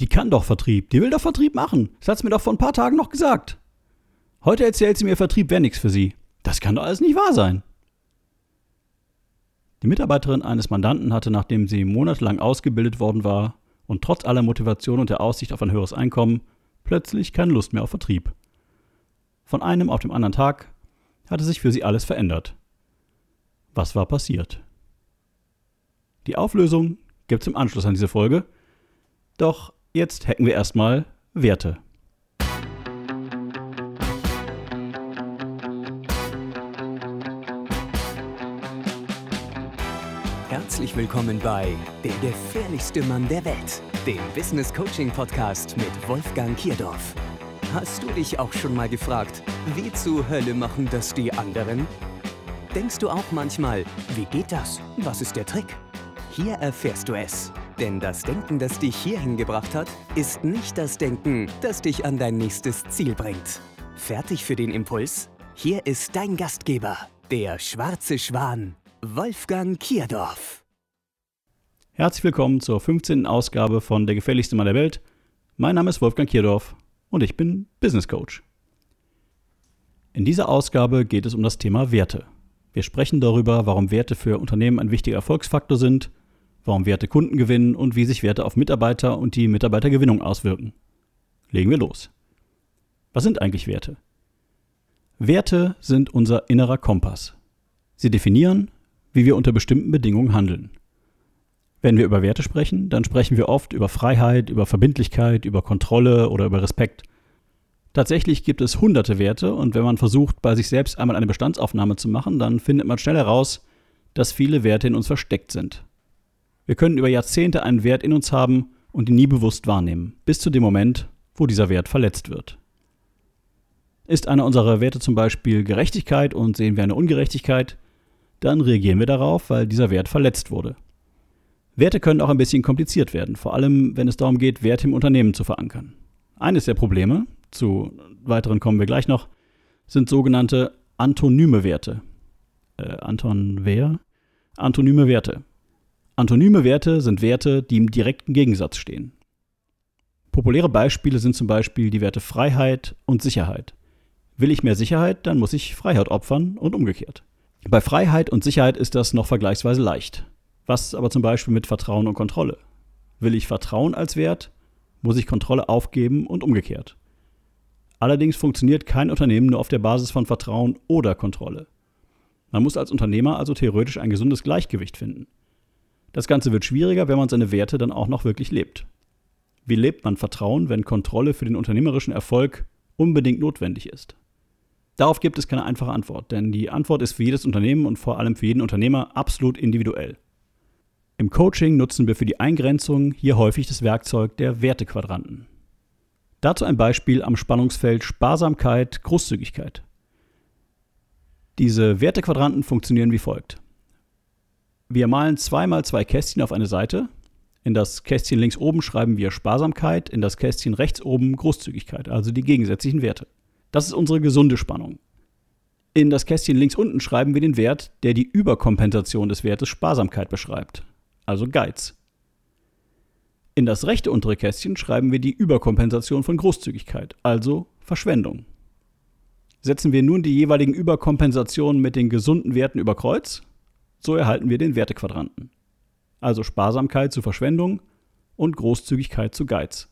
Die kann doch Vertrieb. Die will doch Vertrieb machen. Das hat sie mir doch vor ein paar Tagen noch gesagt. Heute erzählt sie mir, Vertrieb wäre nichts für sie. Das kann doch alles nicht wahr sein. Die Mitarbeiterin eines Mandanten hatte, nachdem sie monatelang ausgebildet worden war und trotz aller Motivation und der Aussicht auf ein höheres Einkommen, plötzlich keine Lust mehr auf Vertrieb. Von einem auf dem anderen Tag hatte sich für sie alles verändert. Was war passiert? Die Auflösung gibt's im Anschluss an diese Folge. Doch jetzt hacken wir erstmal Werte. Herzlich willkommen bei Der gefährlichste Mann der Welt, dem Business Coaching Podcast mit Wolfgang Kierdorf. Hast du dich auch schon mal gefragt, wie zur Hölle machen das die anderen? Denkst du auch manchmal, wie geht das? Was ist der Trick? Hier erfährst du es. Denn das Denken, das dich hierhin gebracht hat, ist nicht das Denken, das dich an dein nächstes Ziel bringt. Fertig für den Impuls? Hier ist dein Gastgeber, der schwarze Schwan, Wolfgang Kierdorf. Herzlich willkommen zur 15. Ausgabe von Der gefährlichste Mann der Welt. Mein Name ist Wolfgang Kierdorf und ich bin Business Coach. In dieser Ausgabe geht es um das Thema Werte. Wir sprechen darüber, warum Werte für Unternehmen ein wichtiger Erfolgsfaktor sind, warum Werte Kunden gewinnen und wie sich Werte auf Mitarbeiter und die Mitarbeitergewinnung auswirken. Legen wir los. Was sind eigentlich Werte? Werte sind unser innerer Kompass. Sie definieren, wie wir unter bestimmten Bedingungen handeln. Wenn wir über Werte sprechen, dann sprechen wir oft über Freiheit, über Verbindlichkeit, über Kontrolle oder über Respekt. Tatsächlich gibt es hunderte Werte und wenn man versucht, bei sich selbst einmal eine Bestandsaufnahme zu machen, dann findet man schnell heraus, dass viele Werte in uns versteckt sind. Wir können über Jahrzehnte einen Wert in uns haben und ihn nie bewusst wahrnehmen, bis zu dem Moment, wo dieser Wert verletzt wird. Ist einer unserer Werte zum Beispiel Gerechtigkeit und sehen wir eine Ungerechtigkeit, dann reagieren wir darauf, weil dieser Wert verletzt wurde. Werte können auch ein bisschen kompliziert werden, vor allem wenn es darum geht, Werte im Unternehmen zu verankern. Eines der Probleme, zu weiteren kommen wir gleich noch, sind sogenannte antonyme Werte. Äh, Anton wer? Antonyme Werte. Antonyme Werte sind Werte, die im direkten Gegensatz stehen. Populäre Beispiele sind zum Beispiel die Werte Freiheit und Sicherheit. Will ich mehr Sicherheit, dann muss ich Freiheit opfern und umgekehrt. Bei Freiheit und Sicherheit ist das noch vergleichsweise leicht. Was aber zum Beispiel mit Vertrauen und Kontrolle? Will ich Vertrauen als Wert, muss ich Kontrolle aufgeben und umgekehrt. Allerdings funktioniert kein Unternehmen nur auf der Basis von Vertrauen oder Kontrolle. Man muss als Unternehmer also theoretisch ein gesundes Gleichgewicht finden. Das Ganze wird schwieriger, wenn man seine Werte dann auch noch wirklich lebt. Wie lebt man Vertrauen, wenn Kontrolle für den unternehmerischen Erfolg unbedingt notwendig ist? Darauf gibt es keine einfache Antwort, denn die Antwort ist für jedes Unternehmen und vor allem für jeden Unternehmer absolut individuell. Im Coaching nutzen wir für die Eingrenzung hier häufig das Werkzeug der Wertequadranten. Dazu ein Beispiel am Spannungsfeld Sparsamkeit, Großzügigkeit. Diese Wertequadranten funktionieren wie folgt. Wir malen zweimal zwei Kästchen auf eine Seite. In das Kästchen links oben schreiben wir Sparsamkeit, in das Kästchen rechts oben Großzügigkeit, also die gegensätzlichen Werte. Das ist unsere gesunde Spannung. In das Kästchen links unten schreiben wir den Wert, der die Überkompensation des Wertes Sparsamkeit beschreibt, also Geiz. In das rechte untere Kästchen schreiben wir die Überkompensation von Großzügigkeit, also Verschwendung. Setzen wir nun die jeweiligen Überkompensationen mit den gesunden Werten über Kreuz, so erhalten wir den Wertequadranten. Also Sparsamkeit zu Verschwendung und Großzügigkeit zu Geiz.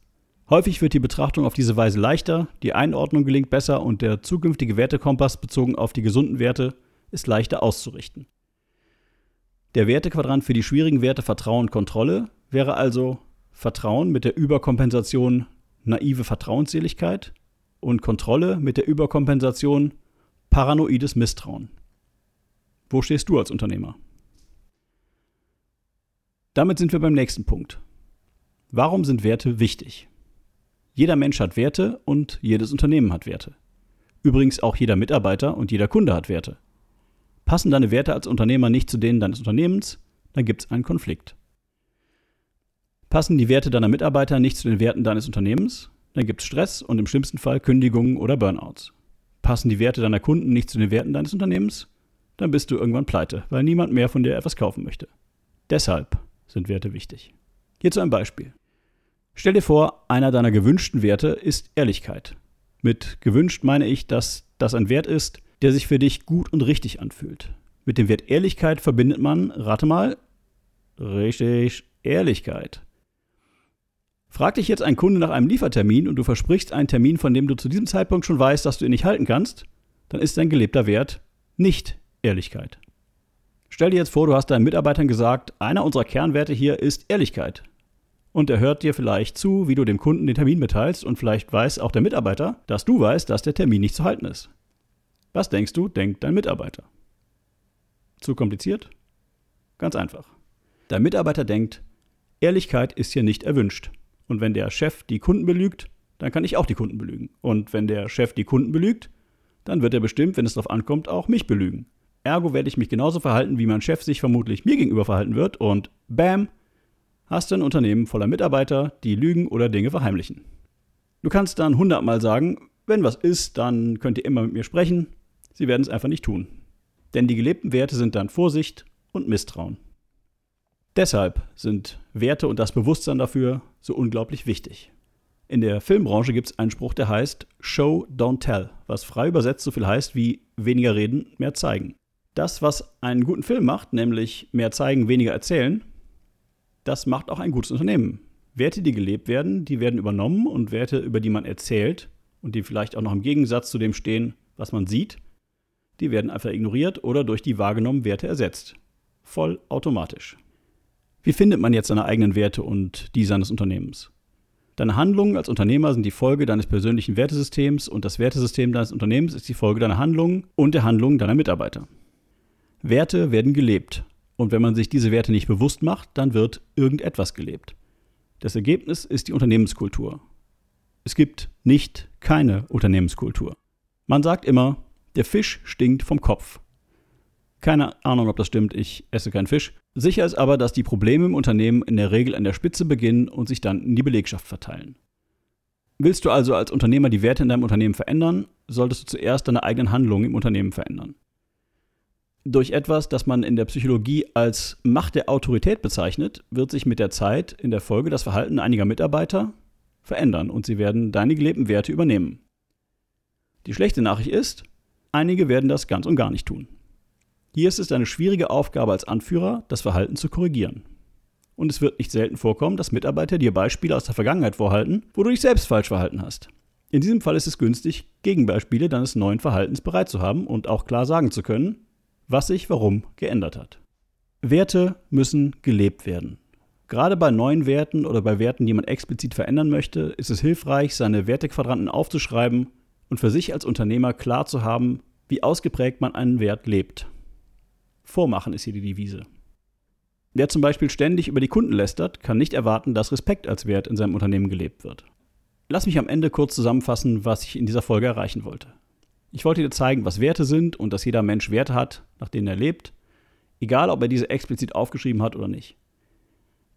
Häufig wird die Betrachtung auf diese Weise leichter, die Einordnung gelingt besser und der zukünftige Wertekompass bezogen auf die gesunden Werte ist leichter auszurichten. Der Wertequadrant für die schwierigen Werte Vertrauen und Kontrolle wäre also Vertrauen mit der Überkompensation naive Vertrauensseligkeit und Kontrolle mit der Überkompensation paranoides Misstrauen. Wo stehst du als Unternehmer? Damit sind wir beim nächsten Punkt. Warum sind Werte wichtig? Jeder Mensch hat Werte und jedes Unternehmen hat Werte. Übrigens auch jeder Mitarbeiter und jeder Kunde hat Werte. Passen deine Werte als Unternehmer nicht zu denen deines Unternehmens, dann gibt es einen Konflikt. Passen die Werte deiner Mitarbeiter nicht zu den Werten deines Unternehmens, dann gibt es Stress und im schlimmsten Fall Kündigungen oder Burnouts. Passen die Werte deiner Kunden nicht zu den Werten deines Unternehmens, dann bist du irgendwann pleite, weil niemand mehr von dir etwas kaufen möchte. Deshalb sind Werte wichtig. Hierzu ein Beispiel. Stell dir vor, einer deiner gewünschten Werte ist Ehrlichkeit. Mit gewünscht meine ich, dass das ein Wert ist, der sich für dich gut und richtig anfühlt. Mit dem Wert Ehrlichkeit verbindet man, rate mal, richtig, Ehrlichkeit. Frag dich jetzt ein Kunde nach einem Liefertermin und du versprichst einen Termin, von dem du zu diesem Zeitpunkt schon weißt, dass du ihn nicht halten kannst, dann ist dein gelebter Wert nicht Ehrlichkeit. Stell dir jetzt vor, du hast deinen Mitarbeitern gesagt, einer unserer Kernwerte hier ist Ehrlichkeit. Und er hört dir vielleicht zu, wie du dem Kunden den Termin mitteilst und vielleicht weiß auch der Mitarbeiter, dass du weißt, dass der Termin nicht zu halten ist. Was denkst du, denkt dein Mitarbeiter? Zu kompliziert? Ganz einfach. Dein Mitarbeiter denkt, Ehrlichkeit ist hier nicht erwünscht. Und wenn der Chef die Kunden belügt, dann kann ich auch die Kunden belügen. Und wenn der Chef die Kunden belügt, dann wird er bestimmt, wenn es darauf ankommt, auch mich belügen. Ergo werde ich mich genauso verhalten, wie mein Chef sich vermutlich mir gegenüber verhalten wird. Und bam, hast du ein Unternehmen voller Mitarbeiter, die lügen oder Dinge verheimlichen. Du kannst dann hundertmal sagen, wenn was ist, dann könnt ihr immer mit mir sprechen. Sie werden es einfach nicht tun. Denn die gelebten Werte sind dann Vorsicht und Misstrauen. Deshalb sind Werte und das Bewusstsein dafür so unglaublich wichtig. In der Filmbranche gibt es einen Spruch, der heißt Show, don't tell, was frei übersetzt so viel heißt wie weniger reden, mehr zeigen. Das, was einen guten Film macht, nämlich mehr zeigen, weniger erzählen, das macht auch ein gutes Unternehmen. Werte, die gelebt werden, die werden übernommen und Werte, über die man erzählt und die vielleicht auch noch im Gegensatz zu dem stehen, was man sieht, die werden einfach ignoriert oder durch die wahrgenommenen Werte ersetzt. Voll automatisch. Wie findet man jetzt seine eigenen Werte und die seines Unternehmens? Deine Handlungen als Unternehmer sind die Folge deines persönlichen Wertesystems und das Wertesystem deines Unternehmens ist die Folge deiner Handlungen und der Handlungen deiner Mitarbeiter. Werte werden gelebt und wenn man sich diese Werte nicht bewusst macht, dann wird irgendetwas gelebt. Das Ergebnis ist die Unternehmenskultur. Es gibt nicht keine Unternehmenskultur. Man sagt immer, der Fisch stinkt vom Kopf. Keine Ahnung, ob das stimmt, ich esse keinen Fisch. Sicher ist aber, dass die Probleme im Unternehmen in der Regel an der Spitze beginnen und sich dann in die Belegschaft verteilen. Willst du also als Unternehmer die Werte in deinem Unternehmen verändern, solltest du zuerst deine eigenen Handlungen im Unternehmen verändern. Durch etwas, das man in der Psychologie als Macht der Autorität bezeichnet, wird sich mit der Zeit in der Folge das Verhalten einiger Mitarbeiter verändern und sie werden deine gelebten Werte übernehmen. Die schlechte Nachricht ist, einige werden das ganz und gar nicht tun. Hier ist es eine schwierige Aufgabe als Anführer, das Verhalten zu korrigieren. Und es wird nicht selten vorkommen, dass Mitarbeiter dir Beispiele aus der Vergangenheit vorhalten, wo du dich selbst falsch verhalten hast. In diesem Fall ist es günstig, Gegenbeispiele deines neuen Verhaltens bereit zu haben und auch klar sagen zu können, was sich warum geändert hat. Werte müssen gelebt werden. Gerade bei neuen Werten oder bei Werten, die man explizit verändern möchte, ist es hilfreich, seine Wertequadranten aufzuschreiben und für sich als Unternehmer klar zu haben, wie ausgeprägt man einen Wert lebt. Vormachen ist hier die Devise. Wer zum Beispiel ständig über die Kunden lästert, kann nicht erwarten, dass Respekt als Wert in seinem Unternehmen gelebt wird. Lass mich am Ende kurz zusammenfassen, was ich in dieser Folge erreichen wollte. Ich wollte dir zeigen, was Werte sind und dass jeder Mensch Werte hat, nach denen er lebt, egal ob er diese explizit aufgeschrieben hat oder nicht.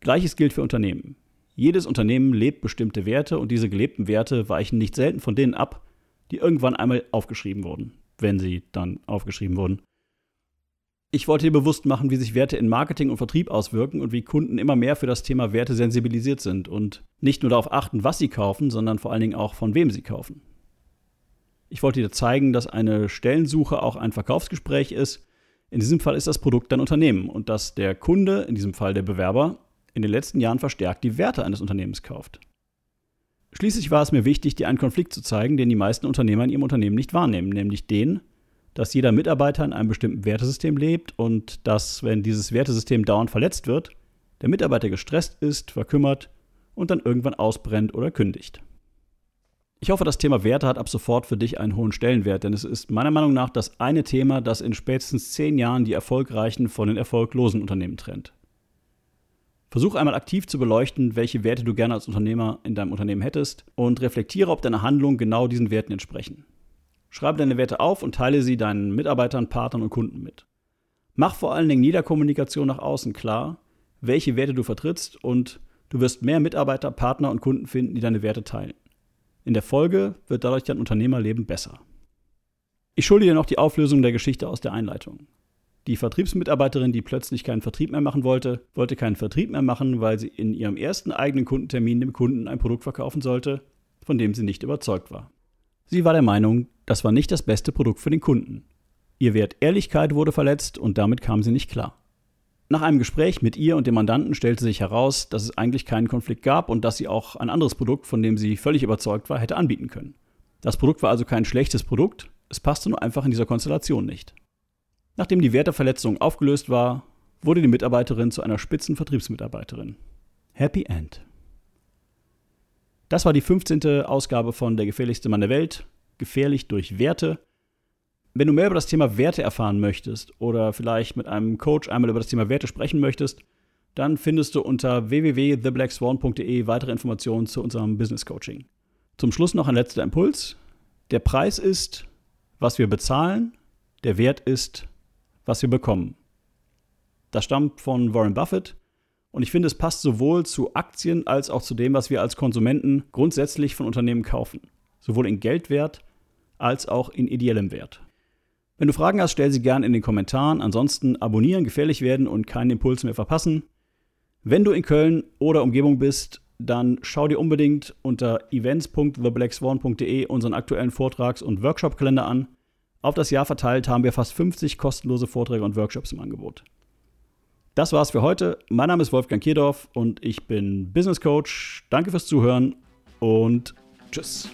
Gleiches gilt für Unternehmen. Jedes Unternehmen lebt bestimmte Werte und diese gelebten Werte weichen nicht selten von denen ab, die irgendwann einmal aufgeschrieben wurden, wenn sie dann aufgeschrieben wurden. Ich wollte dir bewusst machen, wie sich Werte in Marketing und Vertrieb auswirken und wie Kunden immer mehr für das Thema Werte sensibilisiert sind und nicht nur darauf achten, was sie kaufen, sondern vor allen Dingen auch von wem sie kaufen. Ich wollte dir zeigen, dass eine Stellensuche auch ein Verkaufsgespräch ist. In diesem Fall ist das Produkt dein Unternehmen und dass der Kunde, in diesem Fall der Bewerber, in den letzten Jahren verstärkt die Werte eines Unternehmens kauft. Schließlich war es mir wichtig, dir einen Konflikt zu zeigen, den die meisten Unternehmer in ihrem Unternehmen nicht wahrnehmen, nämlich den, dass jeder Mitarbeiter in einem bestimmten Wertesystem lebt und dass, wenn dieses Wertesystem dauernd verletzt wird, der Mitarbeiter gestresst ist, verkümmert und dann irgendwann ausbrennt oder kündigt. Ich hoffe, das Thema Werte hat ab sofort für dich einen hohen Stellenwert, denn es ist meiner Meinung nach das eine Thema, das in spätestens zehn Jahren die erfolgreichen von den erfolglosen Unternehmen trennt. Versuch einmal aktiv zu beleuchten, welche Werte du gerne als Unternehmer in deinem Unternehmen hättest und reflektiere, ob deine Handlungen genau diesen Werten entsprechen. Schreibe deine Werte auf und teile sie deinen Mitarbeitern, Partnern und Kunden mit. Mach vor allen Dingen in jeder Kommunikation nach außen klar, welche Werte du vertrittst und du wirst mehr Mitarbeiter, Partner und Kunden finden, die deine Werte teilen. In der Folge wird dadurch dein Unternehmerleben besser. Ich schulde dir noch die Auflösung der Geschichte aus der Einleitung. Die Vertriebsmitarbeiterin, die plötzlich keinen Vertrieb mehr machen wollte, wollte keinen Vertrieb mehr machen, weil sie in ihrem ersten eigenen Kundentermin dem Kunden ein Produkt verkaufen sollte, von dem sie nicht überzeugt war. Sie war der Meinung, das war nicht das beste Produkt für den Kunden. Ihr Wert Ehrlichkeit wurde verletzt und damit kam sie nicht klar. Nach einem Gespräch mit ihr und dem Mandanten stellte sich heraus, dass es eigentlich keinen Konflikt gab und dass sie auch ein anderes Produkt, von dem sie völlig überzeugt war, hätte anbieten können. Das Produkt war also kein schlechtes Produkt, es passte nur einfach in dieser Konstellation nicht. Nachdem die Werteverletzung aufgelöst war, wurde die Mitarbeiterin zu einer Spitzenvertriebsmitarbeiterin. Happy End. Das war die 15. Ausgabe von Der gefährlichste Mann der Welt, gefährlich durch Werte. Wenn du mehr über das Thema Werte erfahren möchtest oder vielleicht mit einem Coach einmal über das Thema Werte sprechen möchtest, dann findest du unter www.theblackswan.de weitere Informationen zu unserem Business Coaching. Zum Schluss noch ein letzter Impuls. Der Preis ist, was wir bezahlen, der Wert ist, was wir bekommen. Das stammt von Warren Buffett und ich finde, es passt sowohl zu Aktien als auch zu dem, was wir als Konsumenten grundsätzlich von Unternehmen kaufen. Sowohl in Geldwert als auch in ideellem Wert. Wenn du Fragen hast, stell sie gerne in den Kommentaren. Ansonsten abonnieren, gefährlich werden und keinen Impuls mehr verpassen. Wenn du in Köln oder Umgebung bist, dann schau dir unbedingt unter events.theblackswan.de unseren aktuellen Vortrags- und Workshop-Kalender an. Auf das Jahr verteilt haben wir fast 50 kostenlose Vorträge und Workshops im Angebot. Das war's für heute. Mein Name ist Wolfgang Kierdorf und ich bin Business Coach. Danke fürs Zuhören und tschüss.